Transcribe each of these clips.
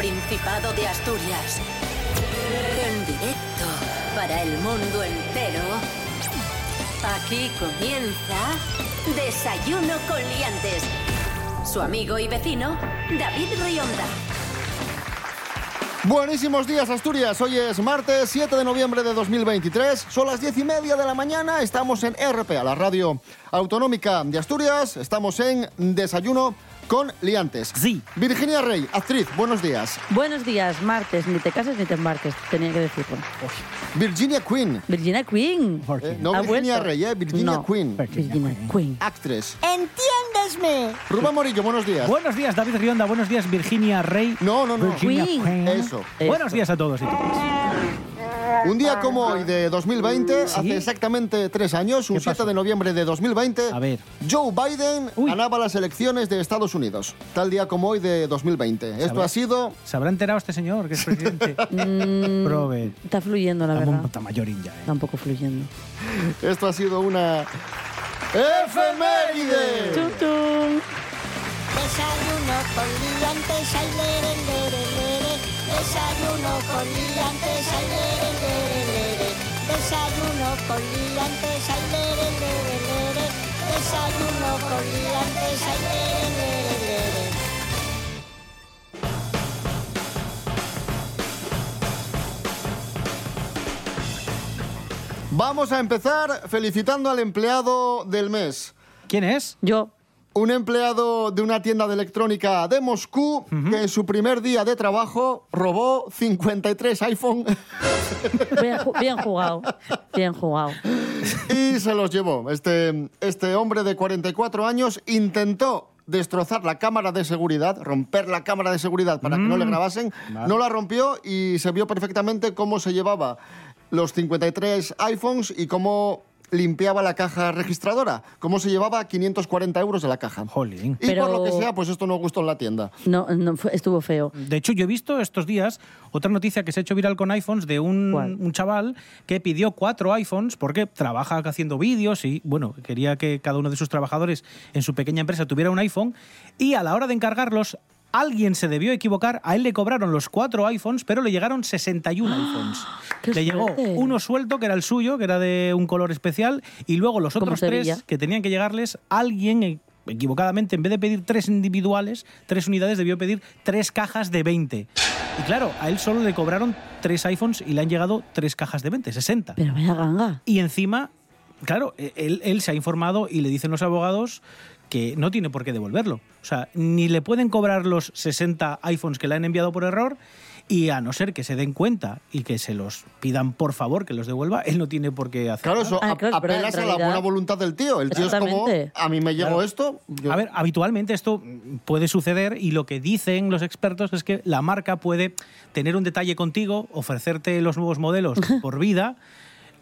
Principado de Asturias. En directo para el mundo entero. Aquí comienza Desayuno con Liantes. Su amigo y vecino, David Rionda. Buenísimos días, Asturias. Hoy es martes 7 de noviembre de 2023. Son las 10 y media de la mañana. Estamos en RPA, la radio autonómica de Asturias. Estamos en Desayuno con Liantes. Sí. Virginia Rey, actriz, buenos días. Buenos días, martes. Ni te cases ni te embarques, tenía que decirlo. Virginia Queen. Virginia Queen. Eh, no ¿Ha Virginia vuelto? Rey, eh, Virginia No. Queen. Virginia Queen. Actriz. ¡Entiéndesme! Rubén Morillo, buenos días. Buenos días, David Rionda. Buenos días, Virginia Rey. No, no, no. Virginia Queen. Queen. Eso. Buenos días a todos y todas. Un día como hoy de 2020, ¿Sí? hace exactamente tres años, un ¿Qué 7 pasó? de noviembre de 2020, A ver. Joe Biden Uy. ganaba las elecciones de Estados Unidos. Tal día como hoy de 2020. Esto Sabrá- ha sido ¿Se habrá enterado este señor que es presidente? Mm, Prove. Está fluyendo, la Estamos verdad. está mayorín ya, ¿eh? Está un poco fluyendo. Esto ha sido una efeméride. Tum, tum. Desayuno con liantes, ay, lere, lere, lere. Desayuno con liantes, ay, lere. Desayuno con liantes, ay, lere, lere, lere. Desayuno con liantes, ay, lere, lere, lere. Vamos a empezar felicitando al empleado del mes. ¿Quién es? Yo. Un empleado de una tienda de electrónica de Moscú que en su primer día de trabajo robó 53 iPhone Bien, ju- bien jugado. Bien jugado. y se los llevó. Este, este hombre de 44 años intentó destrozar la cámara de seguridad, romper la cámara de seguridad para que no le grabasen, no la rompió y se vio perfectamente cómo se llevaba los 53 iPhones y cómo limpiaba la caja registradora, cómo se llevaba 540 euros de la caja. Jolín. Y Pero- por lo que sea, pues esto no gustó en la tienda. No, no fue- estuvo feo. De hecho, yo he visto estos días otra noticia que se ha hecho viral con iPhones de un chaval que pidió cuatro iPhones porque trabaja haciendo vídeos y, bueno, quería que cada uno de sus trabajadores en su pequeña empresa tuviera un iPhone y a la hora de encargarlos, alguien se debió equivocar, a él le cobraron los cuatro iPhones, pero le llegaron 61 iPhones. ¡Qué Le llegó uno suelto, que era el suyo, que era de un color especial, y luego los otros tres que tenían que llegarles, alguien eh, equivocadamente, en vez de pedir tres individuales, tres unidades, debió pedir tres cajas de 20. Y claro, a él solo le cobraron tres iPhones y le han llegado tres cajas de 20, 60. Pero vaya ganga. Y encima, claro, e- él, él se ha informado y le dicen los abogados que no tiene por qué devolverlo. O sea, ni le pueden cobrar los 60 iPhones que le han enviado por error y a no ser que se den cuenta y que se los pidan por favor que los devuelva, él no tiene por qué hacer. Claro, eso Ah, claro, apelas a la buena voluntad del tío. El tío es como, a mí me llegó Claro. esto. yo- A ver, habitualmente esto puede suceder y lo que dicen los expertos es que la marca puede tener un detalle contigo, ofrecerte los nuevos modelos por vida,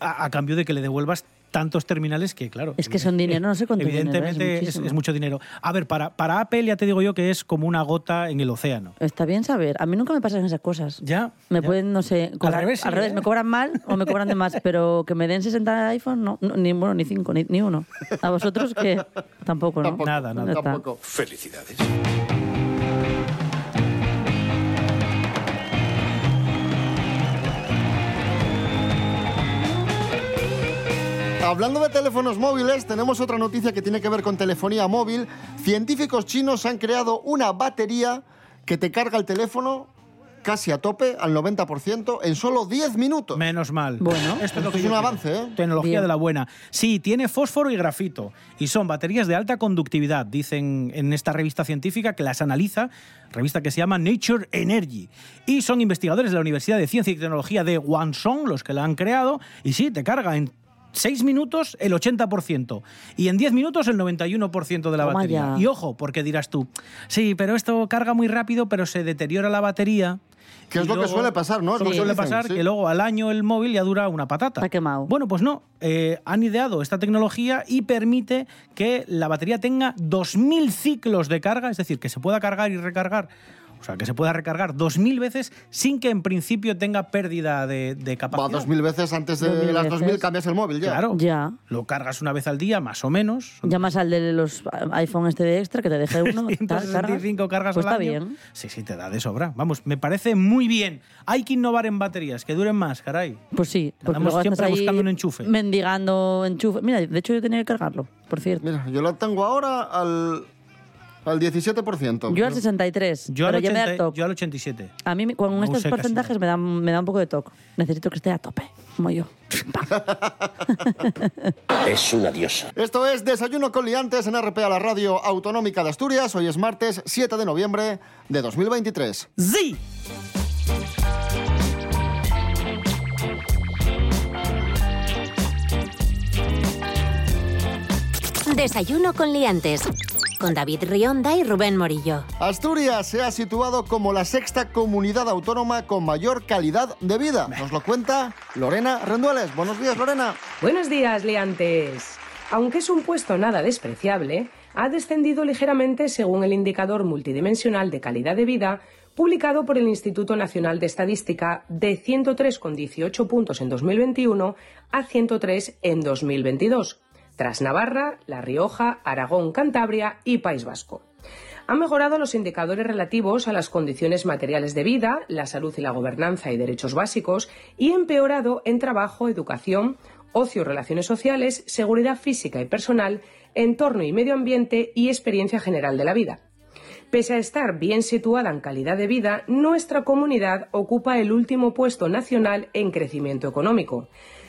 a, a cambio de que le devuelvas tantos terminales que, claro. Es que son dinero, no sé cuánto dinero es, Evidentemente es, es mucho dinero. A ver, para, para Apple ya te digo yo que es como una gota en el océano. Está bien saber. A mí nunca me pasan esas cosas. Ya. Me ya. pueden, no sé, cobrar, revés, sí, al revés, ¿eh? me cobran mal o me cobran de más, pero que me den 60 iPhone, no, no, ni bueno, ni 5, ni, ni uno. A vosotros que tampoco, ¿no? Tampoco, Nada, nada. Tampoco. Felicidades. Hablando de teléfonos móviles, tenemos otra noticia que tiene que ver con telefonía móvil. Científicos chinos han creado una batería que te carga el teléfono casi a tope, al 90%, en solo 10 minutos. Menos mal. Bueno. esto es, lo que es un quiero. avance, ¿eh? Tecnología Bien. de la buena. Sí, tiene fósforo y grafito. Y son baterías de alta conductividad, dicen en esta revista científica que las analiza, revista que se llama Nature Energy. Y son investigadores de la Universidad de Ciencia y Tecnología de Guangzhou los que la han creado. Y sí, te carga en 6 minutos el 80% y en 10 minutos el 91% de la Toma batería. ya. Y ojo, porque dirás tú, sí, pero esto carga muy rápido, pero se deteriora la batería. Que es lo que suele pasar, ¿no? Es lo lo que suele dicen, pasar, sí. que luego al año el móvil ya dura una patata. Está quemado. Bueno, pues no. Eh, han ideado esta tecnología y permite que la batería tenga 2.000 ciclos de carga, es decir, que se pueda cargar y recargar O sea, que se pueda recargar 2.000 veces sin que en principio tenga pérdida de, de Va, capacidad. dos mil veces antes de 2000 las veces. 2000 cambias el móvil ya. Claro. Ya. Lo cargas una vez al día, más o menos. Llamas al de los iPhone este de extra que te deje uno. tal, 165 cargas Pues al está año. bien. Sí, sí, te da de sobra. Vamos, me parece muy bien. Hay que innovar en baterías, que duren más, caray. Pues sí, porque Andamos siempre ahí buscando un enchufe. Mendigando enchufe. Mira, de hecho yo tenía que cargarlo, por cierto. Mira, yo lo tengo ahora al, al 17%. Yo al 63, Yo al, pero ya me da 80 toque. yo al 87. A mí con No estos porcentajes me da, me da un poco de toque. Necesito que esté a tope, como yo. Es una diosa. Esto es Desayuno con Liantes en RPA, la radio autonómica de Asturias. Hoy es martes 7 de noviembre de 2023. ¡Sí! Desayuno con liantes. Con David Rionda y Rubén Morillo. Asturias se ha situado como la sexta comunidad autónoma con mayor calidad de vida. Nos lo cuenta Lorena Rendueles. Buenos días, Lorena. Buenos días, liantes. Aunque es un puesto nada despreciable, ha descendido ligeramente según el indicador multidimensional de calidad de vida publicado por el Instituto Nacional de Estadística de 103,18 puntos en 2021 a 103 en 2022, tras Navarra, La Rioja, Aragón, Cantabria y País Vasco. Han mejorado los indicadores relativos a las condiciones materiales de vida, la salud y la gobernanza y derechos básicos y empeorado en trabajo, educación, ocio, relaciones sociales, seguridad física y personal, entorno y medio ambiente y experiencia general de la vida. Pese a estar bien situada en calidad de vida, nuestra comunidad ocupa el último puesto nacional en crecimiento económico.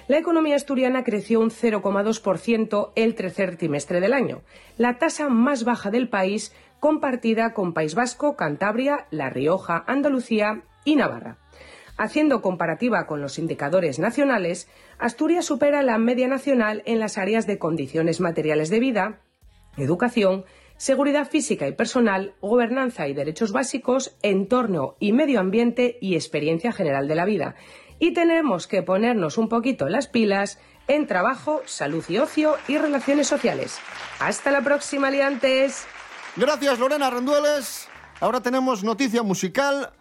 La economía asturiana creció un 0,2% el tercer trimestre del año, la tasa más baja del país, compartida con País Vasco, Cantabria, La Rioja, Andalucía y Navarra. Haciendo comparativa con los indicadores nacionales, Asturias supera la media nacional en las áreas de condiciones materiales de vida, educación, seguridad física y personal, gobernanza y derechos básicos, entorno y medio ambiente y experiencia general de la vida. Y tenemos que ponernos un poquito las pilas en trabajo, salud y ocio y relaciones sociales. Hasta la próxima, liantes. Gracias, Lorena Rendueles. Ahora tenemos noticia musical.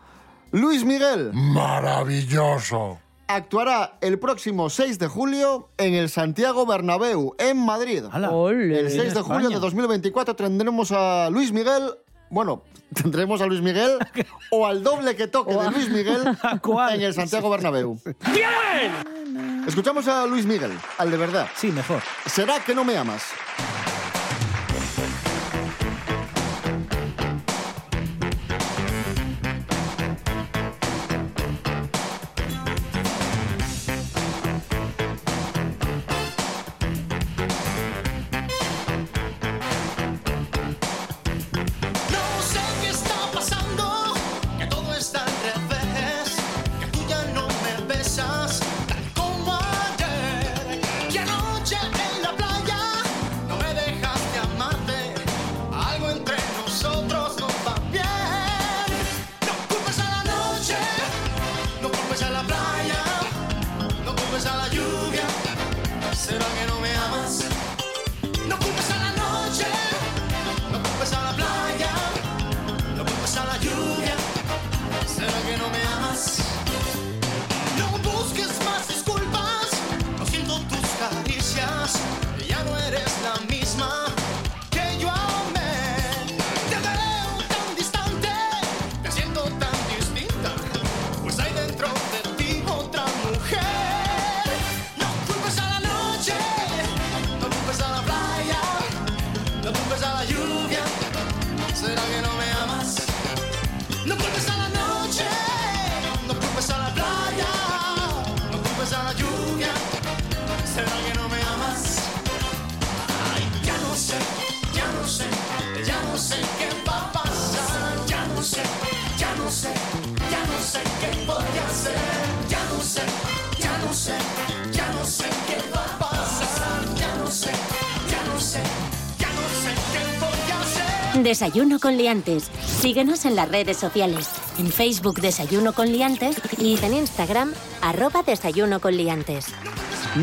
Luis Miguel Maravilloso. actuará el próximo 6 de julio en el Santiago Bernabéu, en Madrid. El 6 de julio de España. 2024 tendremos a Luis Miguel. Bueno, tendremos a Luis Miguel o al doble que toque de Luis Miguel cuál? en el Santiago Bernabéu. ¡Bien! Escuchamos a Luis Miguel, al de verdad. Sí, mejor. ¿Será que no me amas? Desayuno con liantes. Síguenos en las redes sociales. En Facebook Desayuno con liantes y en Instagram arroba Desayuno con liantes.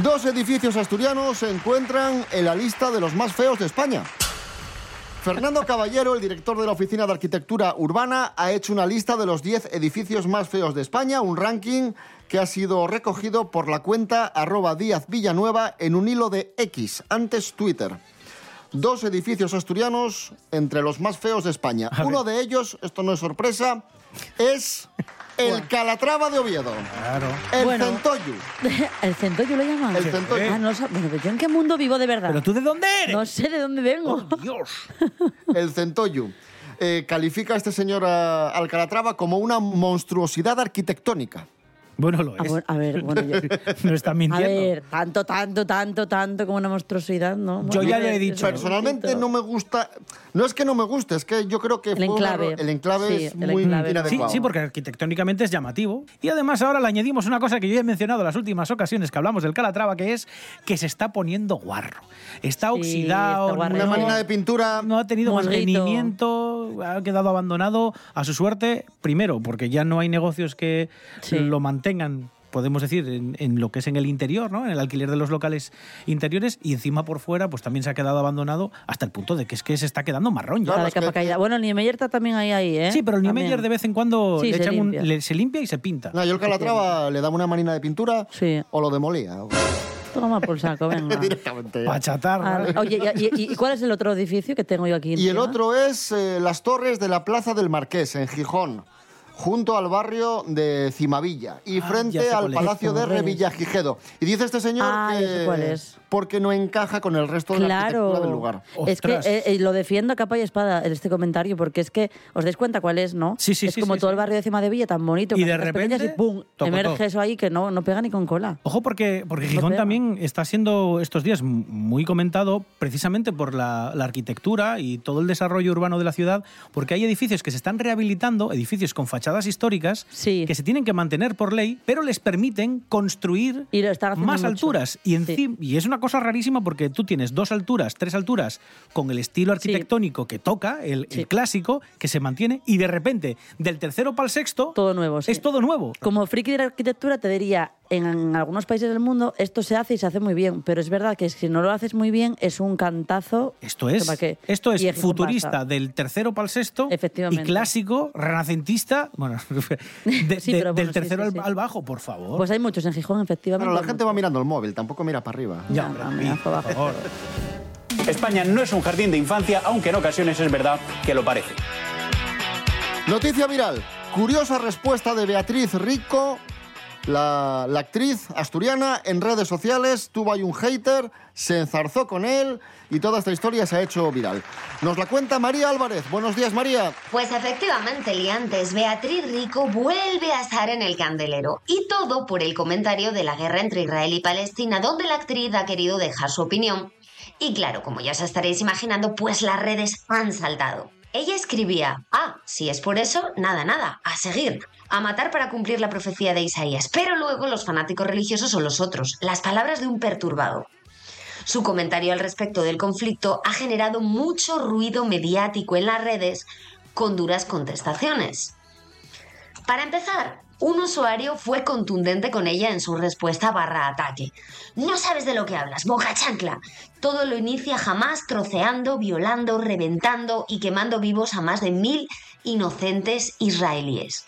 Dos edificios asturianos se encuentran en la lista de los más feos de España. Fernando Caballero, el director de la Oficina de Arquitectura Urbana, ha hecho una lista de los 10 edificios más feos de España, un ranking que ha sido recogido por la cuenta arroba Díaz Villanueva en un hilo de X, antes Twitter. Dos edificios asturianos entre los más feos de España. A ver. Uno de ellos, esto no es sorpresa, es el Calatrava de Oviedo. Claro. El Bueno. Centollu. ¿El centollo lo llaman? El centollo. Ah, no Bueno, pero yo en qué mundo vivo de verdad. ¿Pero tú de dónde eres? No sé de dónde vengo. ¡Oh, Dios! El Centollu. Eh, califica a este señor ah, al Calatrava como una monstruosidad arquitectónica. Bueno, lo Ah, es. bueno, a ver, bueno, yo- no estás A mintiendo. ver, tanto, tanto, tanto, tanto como una monstruosidad, ¿no? Yo Bueno, ya le he dicho. Personalmente no me gusta. No es que no me guste, es que yo creo que El enclave. error- el enclave Sí, es el muy enclave. Sí, inadecuado. sí, porque arquitectónicamente es llamativo. Y además ahora le añadimos una cosa que yo he mencionado en las últimas ocasiones que hablamos del Calatrava, que es que se está poniendo guarro. Está Sí, oxidado, está. Una no- máquina de pintura. no ha tenido Musguito. mantenimiento, ha quedado abandonado a su suerte, primero, porque ya no hay negocios que Sí. lo mantengan podemos decir, en, en lo que es en el interior, ¿no? En el alquiler de los locales interiores y encima por fuera, pues también se ha quedado abandonado hasta el punto de que es que se está quedando marrón ya. Que- capa caída. Bueno, el Niemeyer está también ahí, ahí, ¿eh? Sí, pero el. Niemeyer de vez en cuando Sí, le se echan un- limpia. le- se limpia y se pinta. No, yo el Calatrava le daba una máquina de pintura Sí. o lo demolía. Toma por saco, venga. Directamente. Pachatarra. Ah, oye, y, y- y cuál es el otro edificio que tengo yo aquí? Y el otro es eh, las torres de la Plaza del Marqués, en Gijón, junto al barrio de Cimavilla y Ah, frente al cuál es. Palacio de. Revillagigedo. Y dice este señor Ah, que cuál es. Porque no encaja con el resto de la arquitectura del lugar. Es que Ostras. eh, eh, lo defiendo a capa y espada en este comentario, porque es que os dais cuenta cuál es, ¿no? Sí, sí, es sí, como sí, todo sí. el barrio de Cima de Villa tan bonito, Y con de pequeñas repente, y pum, emerge eso ahí que no, no pega ni con cola. Ojo porque, porque Gijón pega. también está siendo estos días muy comentado precisamente por la, la arquitectura y todo el desarrollo urbano de la ciudad, porque hay edificios que se están rehabilitando, edificios con fachadas históricas, Sí. que se tienen que mantener por ley, pero les permiten construir Y lo están haciendo más mucho. alturas. Y, encima, y es una cosa rarísima porque tú tienes dos alturas, tres alturas con el estilo arquitectónico que toca, el, clásico, que se mantiene, y de repente, del tercero para el sexto, Todo nuevo, sí. es todo nuevo. Como friki de la arquitectura te diría, en algunos países del mundo esto se hace y se hace muy bien, pero es verdad que si no lo haces muy bien es un cantazo. Esto es, esto es futurista pasa. del tercero para el sexto Efectivamente. y clásico, renacentista, bueno, de- Sí, de- bueno, del tercero sí, al, sí. al bajo, por favor. Pues hay muchos en Gijón, efectivamente. Pero la gente va mirando el móvil, tampoco mira para arriba. ya, Por favor. España no es un jardín de infancia, aunque en ocasiones es verdad que lo parece. Noticia viral. Curiosa respuesta de Beatriz Rico, la, actriz asturiana, en redes sociales. Tuvo ahí un hater, se enzarzó con él y toda esta historia se ha hecho viral. Nos la cuenta María Álvarez. Buenos días, María. Pues efectivamente, liantes, Beatriz Rico vuelve a estar en el candelero. Y todo por el comentario de la guerra entre Israel y Palestina, donde la actriz ha querido dejar su opinión. Y claro, como ya os estaréis imaginando, pues las redes han saltado. Ella escribía, ah, si es por eso, nada, nada, a seguir, a matar para cumplir la profecía de Isaías. Pero luego los fanáticos religiosos son los otros, las palabras de un perturbado. Su comentario al respecto del conflicto ha generado mucho ruido mediático en las redes con duras contestaciones. Para empezar, un usuario fue contundente con ella en su respuesta barra ataque. No sabes de lo que hablas, boca chancla. Todo lo inicia jamás troceando, violando, reventando y quemando vivos a más de mil inocentes israelíes.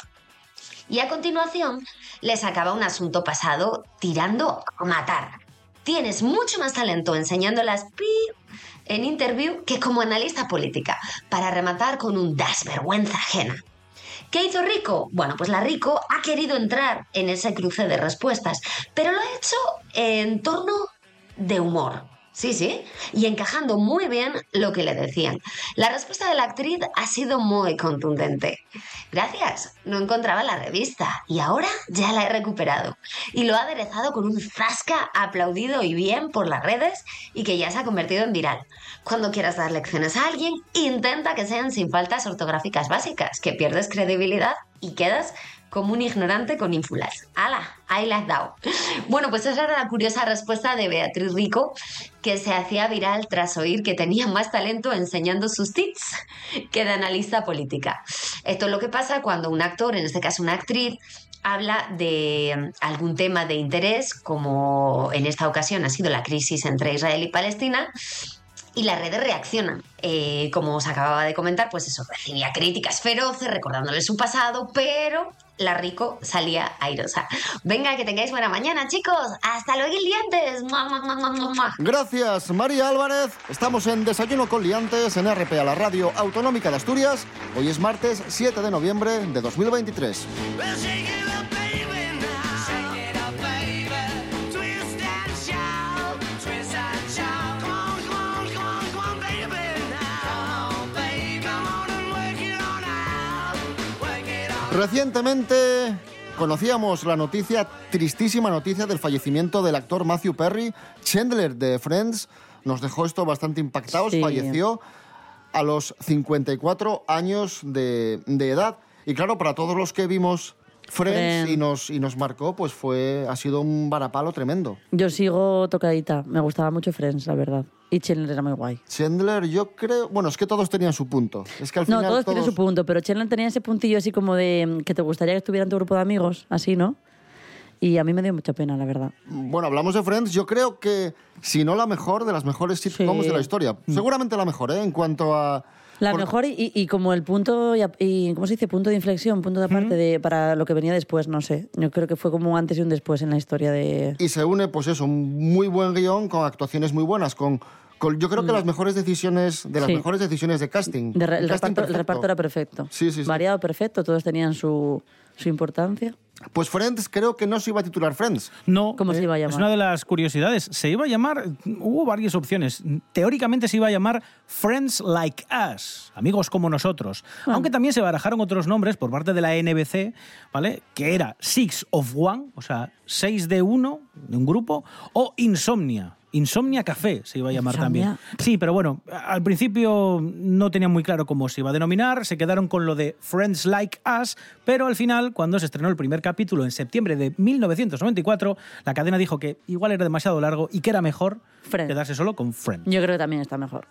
Y a continuación le sacaba un asunto pasado tirando a matar. Tienes mucho más talento enseñando las pi en interview que como analista política, para rematar con un das vergüenza ajena. ¿Qué hizo Rico? Bueno, pues la Rico ha querido entrar en ese cruce de respuestas, pero lo ha hecho en torno de humor. Sí, sí, y encajando muy bien lo que le decían. La respuesta de la actriz ha sido muy contundente. Gracias, no encontraba la revista y ahora ya la he recuperado. Y lo ha aderezado con un zasca aplaudido y bien por las redes y que ya se ha convertido en viral. Cuando quieras dar lecciones a alguien, intenta que sean sin faltas ortográficas básicas, que pierdes credibilidad y quedas como un ignorante con ínfulas. ¡Hala! Ahí la has dado. Bueno, pues esa era la curiosa respuesta de Beatriz Rico, que se hacía viral tras oír que tenía más talento enseñando sus tics que de analista política. Esto es lo que pasa cuando un actor, en este caso una actriz, habla de mm, algún tema de interés, como en esta ocasión ha sido la crisis entre Israel y Palestina, y las redes reaccionan. Eh, como os acababa de comentar, pues eso, recibía críticas feroces recordándole su pasado, pero la Rico salía airosa. Venga, que tengáis buena mañana, chicos. Hasta luego, liantes. Mua, mua, mua, mua, mua, mua. Gracias, María Álvarez. Estamos en Desayuno con Liantes en RPA, la radio autonómica de Asturias. Hoy es martes 7 de noviembre de 2023. Recientemente conocíamos la noticia, tristísima noticia del fallecimiento del actor Matthew Perry, Chandler de Friends. Nos dejó esto bastante impactados, Sí. falleció a los 54 años de, de edad. Y claro, para todos los que vimos Friends, Friends. Y, nos, y nos marcó, pues fue, ha sido un varapalo tremendo. Yo sigo tocadita. Me gustaba mucho Friends, la verdad. Y Chandler era muy guay. Chandler, yo creo, bueno, es que todos tenían su punto. Es que al No, final todos, tienen su punto, pero Chandler tenía ese puntillo así como de mm, que te gustaría que estuviera en tu grupo de amigos, así, ¿no? Y a mí me dio mucha pena, la verdad. Bueno, hablamos de Friends. Yo creo que, si no la mejor, de las mejores sitcoms Sí. de la historia. Seguramente la mejor, ¿eh? En cuanto a. La por- mejor y, y- como el punto, y, y, ¿cómo se dice? Punto de inflexión, punto de aparte de, para lo que venía después, no sé. Yo creo que fue como un antes y un después en la historia de... Y se une, pues eso, un muy buen guion con actuaciones muy buenas, con. Yo creo que las mejores decisiones, de las Mm. Sí. mejores decisiones de casting. de re- el, casting reparto, el perfecto. reparto era perfecto. Sí, sí, sí. Variado perfecto, todos tenían su, su importancia. Pues Friends, creo que no se iba a titular Friends. No, ¿Cómo se iba a Es llamar? una de las curiosidades. Se iba a llamar, hubo varias opciones. Teóricamente se iba a llamar Friends Like Us, amigos como nosotros. Aunque también se barajaron otros nombres por parte de la NBC, ¿vale? Que era Six of One, o sea, seis de uno, de un grupo, o Insomnia. Insomnia Café se iba a llamar Insomnia. también. Sí, pero bueno, al principio no tenían muy claro cómo se iba a denominar, se quedaron con lo de Friends Like Us, pero al final, cuando se estrenó el primer capítulo en septiembre de 1994, la cadena dijo que igual era demasiado largo y que era mejor quedarse solo con Friends. Yo creo que también está mejor.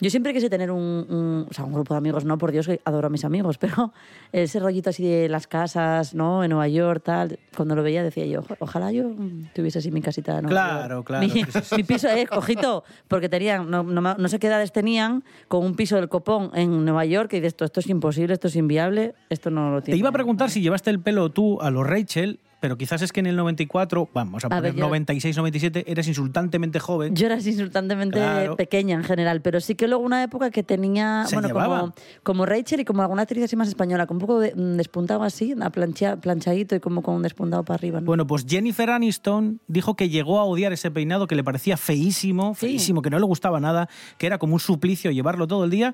Yo siempre quise tener un, un- o sea, un grupo de amigos, no, por Dios, que adoro a mis amigos, pero ese rollito así de las casas, ¿no? En Nueva York, tal. Cuando lo veía decía yo, "Oja- ojalá yo tuviese así mi casita. Nueva Claro, York". claro, Mi, sí, sí, sí. mi piso, eh, ojito, porque tenían, no, no, no sé qué edades tenían, con un piso del copón en Nueva York, y de esto, esto es imposible, esto es inviable, esto no lo Te tiene. iba a preguntar si llevaste el pelo tú a los Rachel, pero quizás es que en el 94, vamos a A poner ver, yo- 96, 97, eres insultantemente joven. Yo era insultantemente Claro. pequeña en general, pero sí que luego una época que tenía, Se bueno, como, como Rachel y como alguna actriz así más española, con un poco de, mm, despuntado así, a plancha, planchadito y como con un despuntado para arriba. ¿no? Bueno, pues Jennifer Aniston dijo que llegó a odiar ese peinado que le parecía feísimo, Sí. feísimo, que no le gustaba nada, que era como un suplicio llevarlo todo el día.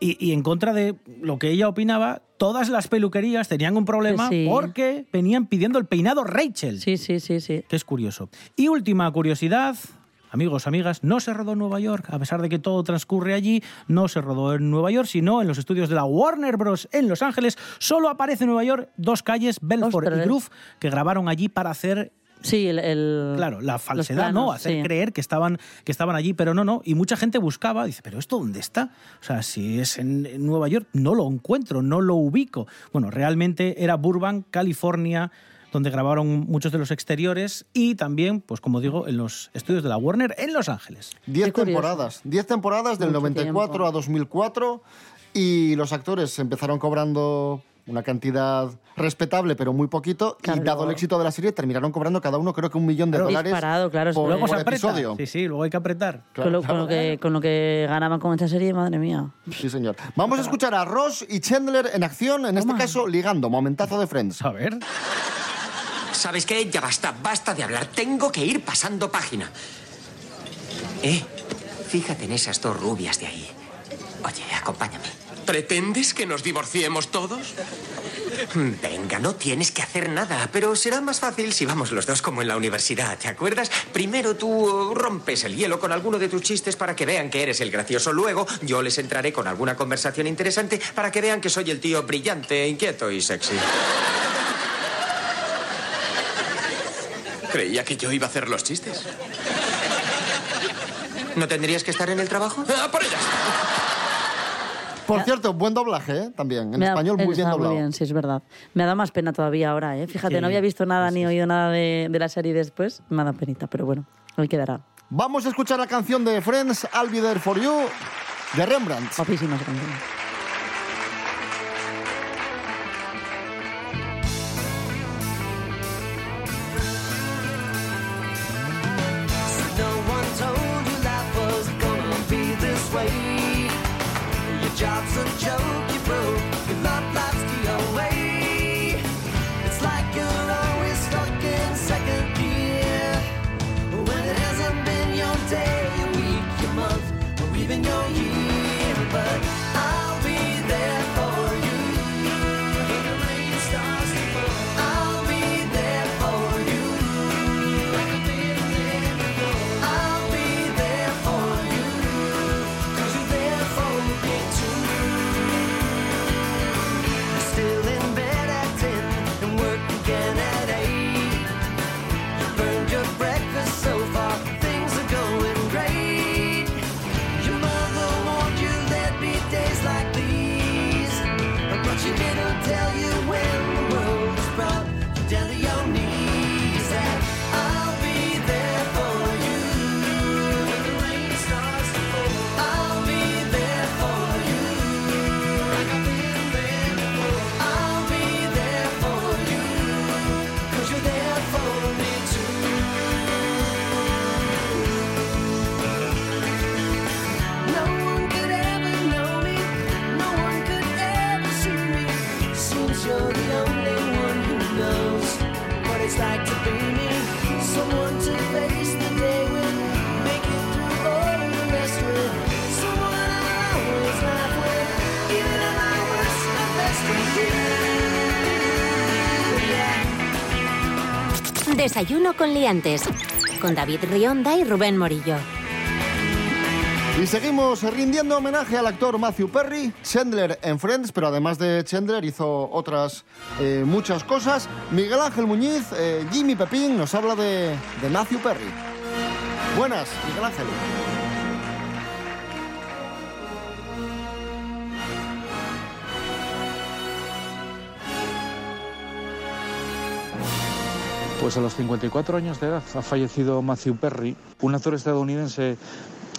Y, y en contra de lo que ella opinaba, todas las peluquerías tenían un problema Sí. porque venían pidiendo el peinado Rachel. Sí, sí, sí, sí. Que es curioso. Y última curiosidad. Amigos, amigas, no se rodó en Nueva York, a pesar de que todo transcurre allí, no se rodó en Nueva York, sino en los estudios de la Warner Bros. en Los Ángeles. Solo aparece en Nueva York dos calles, Belfort Ostras. y Groove, que grabaron allí para hacer Sí, el... el- Claro, la falsedad, ¿no? Hacer sí. creer que estaban, que estaban allí, pero no, no. Y mucha gente buscaba, dice, ¿pero esto dónde está? O sea, si es en, en Nueva York, no lo encuentro, no lo ubico. Bueno, realmente era Burbank, California, donde grabaron muchos de los exteriores y también, pues como digo, en los estudios de la Warner en Los Ángeles. Diez temporadas. Diez temporadas del Mucho 94 tiempo. a 2004 y los actores empezaron cobrando una cantidad respetable, pero muy poquito, Claro. y dado el éxito de la serie, terminaron cobrando cada uno creo que un millón de Claro. dólares Disparado, claro, por, Luego por episodio. Sí, sí, luego hay que apretar. con, lo, con lo que, con lo que ganaban con esta serie, madre mía. Sí, señor. Vamos a escuchar a Ross y Chandler en acción, en este Toma. caso ligando, momentazo de Friends. A ver. ¿Sabes qué? Ya basta, basta de hablar. Tengo que ir pasando página. Eh, fíjate en esas dos rubias de ahí. Oye, acompáñame. ¿Pretendes que nos divorciemos todos? Venga, no tienes que hacer nada, pero será más fácil si vamos los dos como en la universidad, ¿te acuerdas? Primero tú rompes el hielo con alguno de tus chistes para que vean que eres el gracioso. Luego yo les entraré con alguna conversación interesante para que vean que soy el tío brillante, inquieto y sexy. Creía que yo iba a hacer los chistes. ¿No tendrías que estar en el trabajo? ¡Ah, por ellas! Por cierto, buen doblaje, ¿eh? También. En Me da- español muy bien doblado. Muy bien, sí, es verdad. Me ha dado más pena todavía ahora, ¿eh? Fíjate, Sí. no había visto nada ni oído nada de, de la serie después. Me ha dado penita, pero bueno, ahí quedará. Vamos a escuchar la canción de Friends, I'll Be There For You, de Rembrandt. Guapísima esa Desayuno con liantes. Con David Rionda y Rubén Morillo. Y seguimos rindiendo homenaje al actor Matthew Perry, Chandler en Friends, pero además de Chandler hizo otras eh, muchas cosas. Miguel Ángel Muñiz, eh, Jimmy Pepín nos habla de, de Matthew Perry. Buenas, Miguel Ángel. Pues a los 54 años de edad ha fallecido Matthew Perry, un actor estadounidense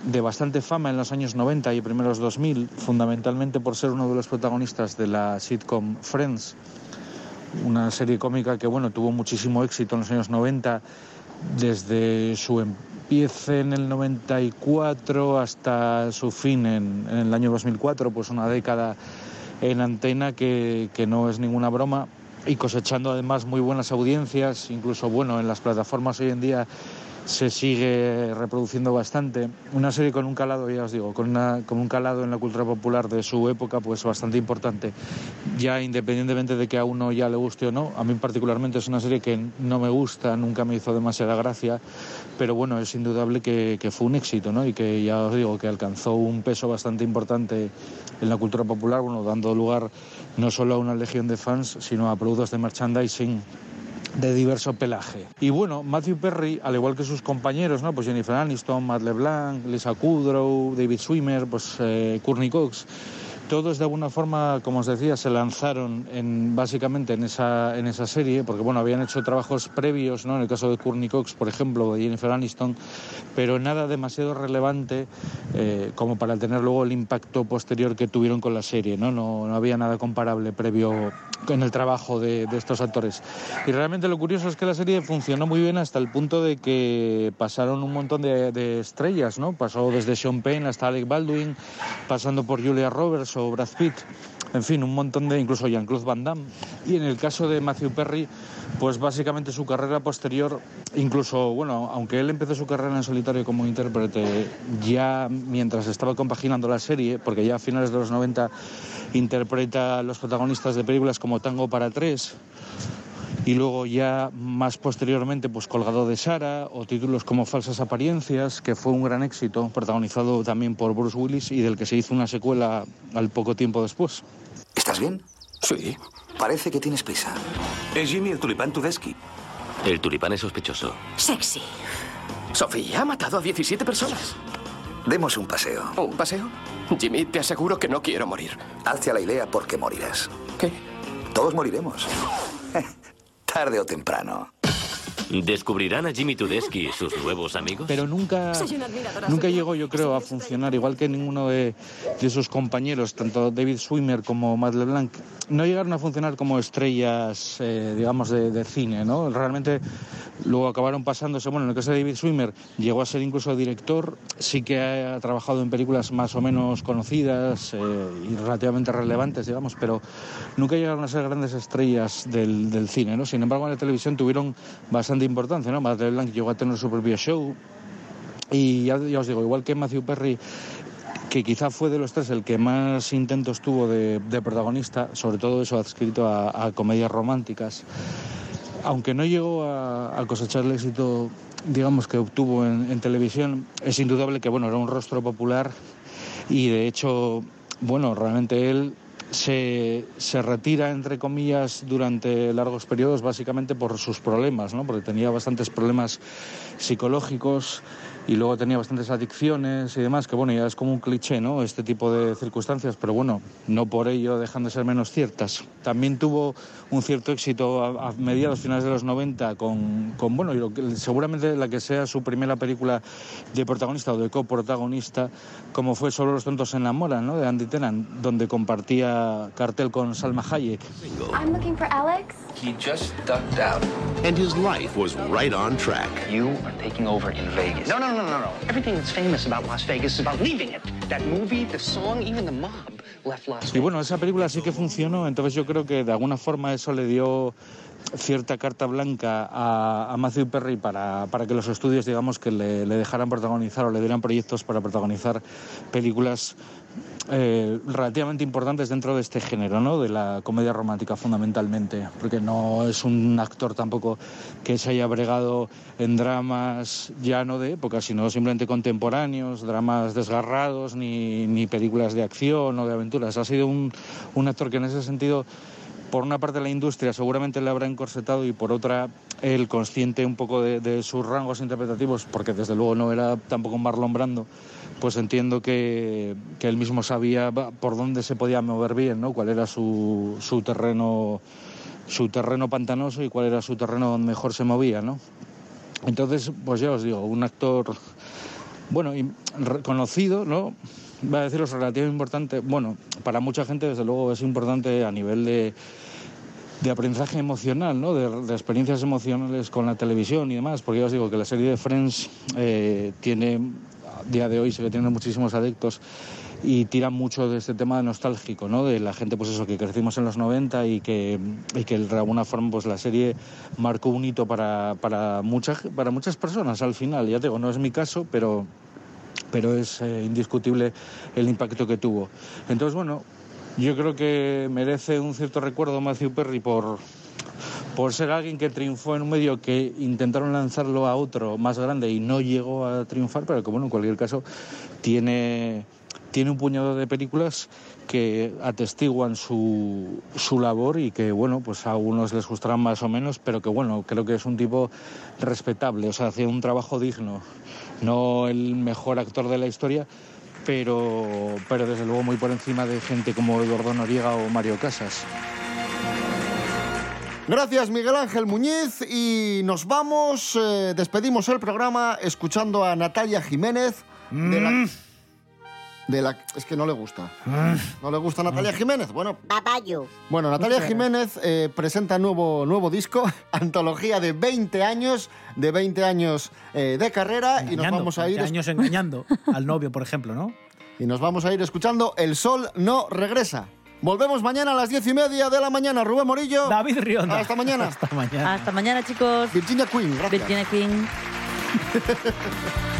de bastante fama en los años 90 y primeros 2000, fundamentalmente por ser uno de los protagonistas de la sitcom Friends, una serie cómica que bueno, tuvo muchísimo éxito en los años 90 desde su empiece en el 94 hasta su fin en, el año 2004, pues una década en antena que no es ninguna broma y cosechando además muy buenas audiencias, incluso bueno, en las plataformas hoy en día se sigue reproduciendo bastante. Una serie con un calado, ya os digo, con, una- con un calado en la cultura popular de su época, pues bastante importante. Ya independientemente de que a uno ya le guste o no, a mí particularmente es una serie que no me gusta, nunca me hizo demasiada gracia, pero bueno, es indudable que, fue un éxito, ¿no? Y que ya os digo que alcanzó un peso bastante importante en la cultura popular, bueno, dando lugar no solo a una legión de fans, sino a productos de merchandising de diverso pelaje. Y bueno, Matthew Perry, al igual que sus compañeros, ¿no? Pues Jennifer Aniston, Matt LeBlanc, Lisa Kudrow, David Swimmer, pues eh, Courtney Cox, todos de alguna forma, como os decía, se lanzaron en, básicamente en esa, en esa serie, porque bueno, habían hecho trabajos previos, ¿no? En el caso de Courtney Cox, por ejemplo, de Jennifer Aniston, pero nada demasiado relevante eh, como para tener luego el impacto posterior que tuvieron con la serie, ¿no? No, había nada comparable previo en el trabajo de, de estos actores. Y realmente lo curioso es que la serie funcionó muy bien hasta el punto de que pasaron un montón de, de estrellas, ¿no? Pasó desde Sean Penn hasta Alec Baldwin, pasando por Julia Roberts Brad Pitt. En fin, un montón de, incluso Jean-Claude Van Damme. Y en el caso de Matthew Perry, pues básicamente su carrera posterior, incluso, bueno, aunque él empezó su carrera en solitario como intérprete ya mientras estaba compaginando la serie, porque ya a finales de los 90 interpreta a los protagonistas de películas como Tango para tres, y luego ya más posteriormente pues Colgado de Sara o títulos como Falsas Apariencias, que fue un gran éxito, protagonizado también por Bruce Willis y del que se hizo una secuela al poco tiempo después. ¿Estás bien? Sí. Parece que tienes prisa. Es Jimmy el tulipán Tudesky. El tulipán es sospechoso. Sexy. Sofía ha matado a 17 personas. Demos un paseo. ¿Un paseo? Jimmy, te aseguro que no quiero morir. Hazte a la idea porque morirás. ¿Qué? Todos moriremos. Tarde o temprano. ¿Descubrirán a Jimmy Tudesky y sus nuevos amigos? Pero nunca, nunca llegó, yo creo, a funcionar, igual que ninguno de, de sus compañeros, tanto David Swimmer como Matt LeBlanc, no llegaron a funcionar como estrellas, eh, digamos, de, de cine, ¿no? Realmente luego acabaron pasándose, bueno, en el caso de David Swimmer, llegó a ser incluso director, sí que ha trabajado en películas más o menos conocidas eh, y relativamente relevantes, digamos, pero nunca llegaron a ser grandes estrellas del, del cine, ¿no? Sin embargo, en la televisión tuvieron bastante importancia, ¿no? Matt LeBlanc llegó a tener su propio show, y ya, os digo, igual que Matthew Perry, que quizá fue de los tres el que más intentos tuvo de, de protagonista, sobre todo eso adscrito a, comedias románticas, aunque no llegó a, a cosechar el éxito, digamos, que obtuvo en, en televisión, es indudable que, bueno, era un rostro popular y de hecho, bueno, realmente él se, se retira, entre comillas, durante largos periodos, básicamente por sus problemas, ¿no? Porque tenía bastantes problemas psicológicos y luego tenía bastantes adicciones y demás, que bueno, ya es como un cliché, ¿no? Este tipo de circunstancias, pero bueno, no por ello dejan de ser menos ciertas. También tuvo un cierto éxito a, a mediados, finales de los 90 con, con bueno, y lo que- seguramente la que sea su primera película de protagonista o de coprotagonista, como fue Solo los tontos se enamoran, ¿no? De Andy Tennant, donde compartía cartel con Salma Hayek. I'm looking for Alex. He just ducked out. And his life was right on track. You are taking over in Vegas. No, no, no, no, no. Everything that's famous about Las Vegas is about leaving it. That movie, the song, even the mob left Las Y bueno, esa película sí que funcionó, entonces yo creo que de alguna forma eso le dio cierta carta blanca a, a Matthew Perry para, para que los estudios, digamos, que le, le dejaran protagonizar o le dieran proyectos para protagonizar películas eh, relativamente importantes dentro de este género, ¿no? De la comedia romántica fundamentalmente, porque no es un actor tampoco que se haya bregado en dramas ya no de época, sino simplemente contemporáneos, dramas desgarrados, ni, ni películas de acción o de aventuras. Ha sido un, un actor que en ese sentido por una parte la industria seguramente le habrá encorsetado y por otra el consciente un poco de, de sus rangos interpretativos, porque desde luego no era tampoco un Marlon Brando, pues entiendo que, que él mismo sabía por dónde se podía mover bien, ¿no? cuál era su, su terreno su terreno pantanoso y cuál era su terreno donde mejor se movía, ¿no? Entonces, pues ya os digo, un actor, bueno, y reconocido, ¿no? Va a deciros relativamente importante. Bueno, para mucha gente, desde luego, es importante a nivel de, de aprendizaje emocional, ¿no? De, de experiencias emocionales con la televisión y demás, porque ya os digo que la serie de Friends eh, tiene, día de hoy, sí que tiene muchísimos adeptos y tira mucho de este tema nostálgico, ¿no? De la gente, pues eso, que crecimos en los 90 y que, y que de alguna forma, pues la serie marcó un hito para, para, muchas, para muchas personas al final. Ya te digo, no es mi caso, pero, pero es eh, indiscutible el impacto que tuvo. Entonces, bueno, yo creo que merece un cierto recuerdo Matthew Perry por, por ser alguien que triunfó en un medio que intentaron lanzarlo a otro más grande y no llegó a triunfar, pero que bueno, en cualquier caso tiene, tiene un puñado de películas que atestiguan su, su labor y que bueno, pues a algunos les gustarán más o menos, pero que bueno, creo que es un tipo respetable, o sea, hace un trabajo digno, no el mejor actor de la historia, pero, pero desde luego muy por encima de gente como Eduardo Noriega o Mario Casas. Gracias Miguel Ángel Muñiz y nos vamos, eh, despedimos el programa escuchando a Natalia Jiménez de la... De la, es que no le gusta. ¿No le gusta Natalia Jiménez? Bueno, Babayo. bueno Natalia Jiménez eh, presenta nuevo, nuevo disco, antología de 20 años, de 20 años eh, de carrera y nos vamos a ir 20 años engañando al novio, por ejemplo, ¿no? y nos vamos a ir escuchando El Sol no regresa. Volvemos mañana a las diez y media de la mañana. Rubén Morillo. David Rionda. Hasta mañana. Hasta mañana. Hasta mañana, chicos. Virginia Queen, gracias. Virginia Queen.